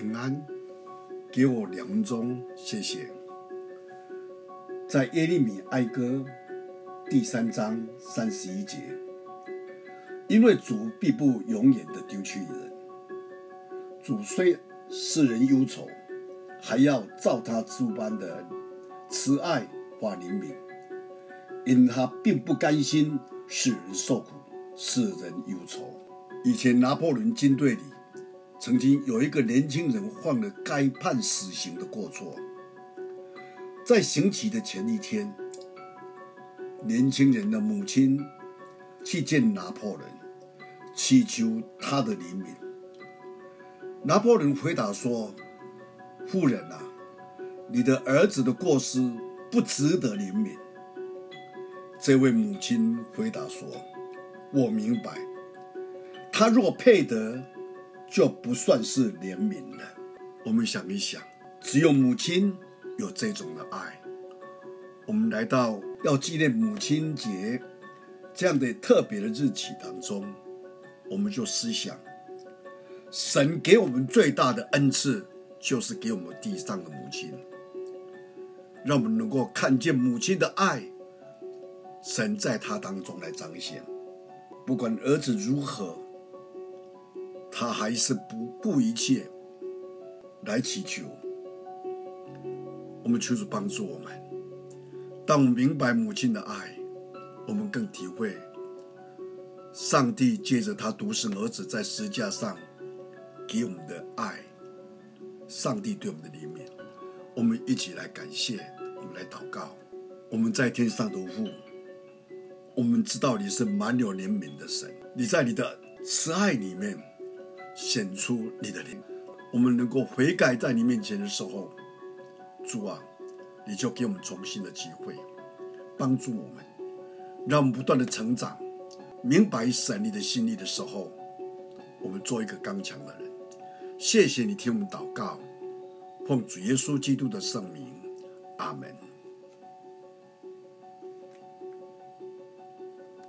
平安，给我两分钟，谢谢。在耶利米哀歌第三章三十一节，因为主必不永远的丢弃人，主虽使人忧愁，还要照他诸般的慈爱和怜悯，因他并不甘心使人受苦，使人忧愁。以前拿破仑军队里。曾经有一个年轻人犯了该判死刑的过错，在刑期的前一天，年轻人的母亲去见拿破仑，祈求他的怜悯。拿破仑回答说：“夫人啊，你的儿子的过失不值得怜悯。”这位母亲回答说：“我明白，他若配得。”就不算是怜悯了。我们想一想，只有母亲有这种的爱。我们来到要纪念母亲节这样的特别的日期当中，我们就思想，神给我们最大的恩赐，就是给我们地上的母亲，让我们能够看见母亲的爱，神在她当中来彰显。不管儿子如何。他还是不顾一切来祈求，我们求主帮助我们。当我们明白母亲的爱，我们更体会上帝借着他独生儿子在十架上给我们的爱，上帝对我们的怜悯。我们一起来感谢，我们来祷告。我们在天上的父，我们知道你是满有怜悯的神，你在你的慈爱里面。显出你的灵，我们能够悔改在你面前的时候，主啊，你就给我们重新的机会，帮助我们，让我们不断的成长，明白神你的心意的时候，我们做一个刚强的人。谢谢你听我们祷告，奉主耶稣基督的圣名，阿门。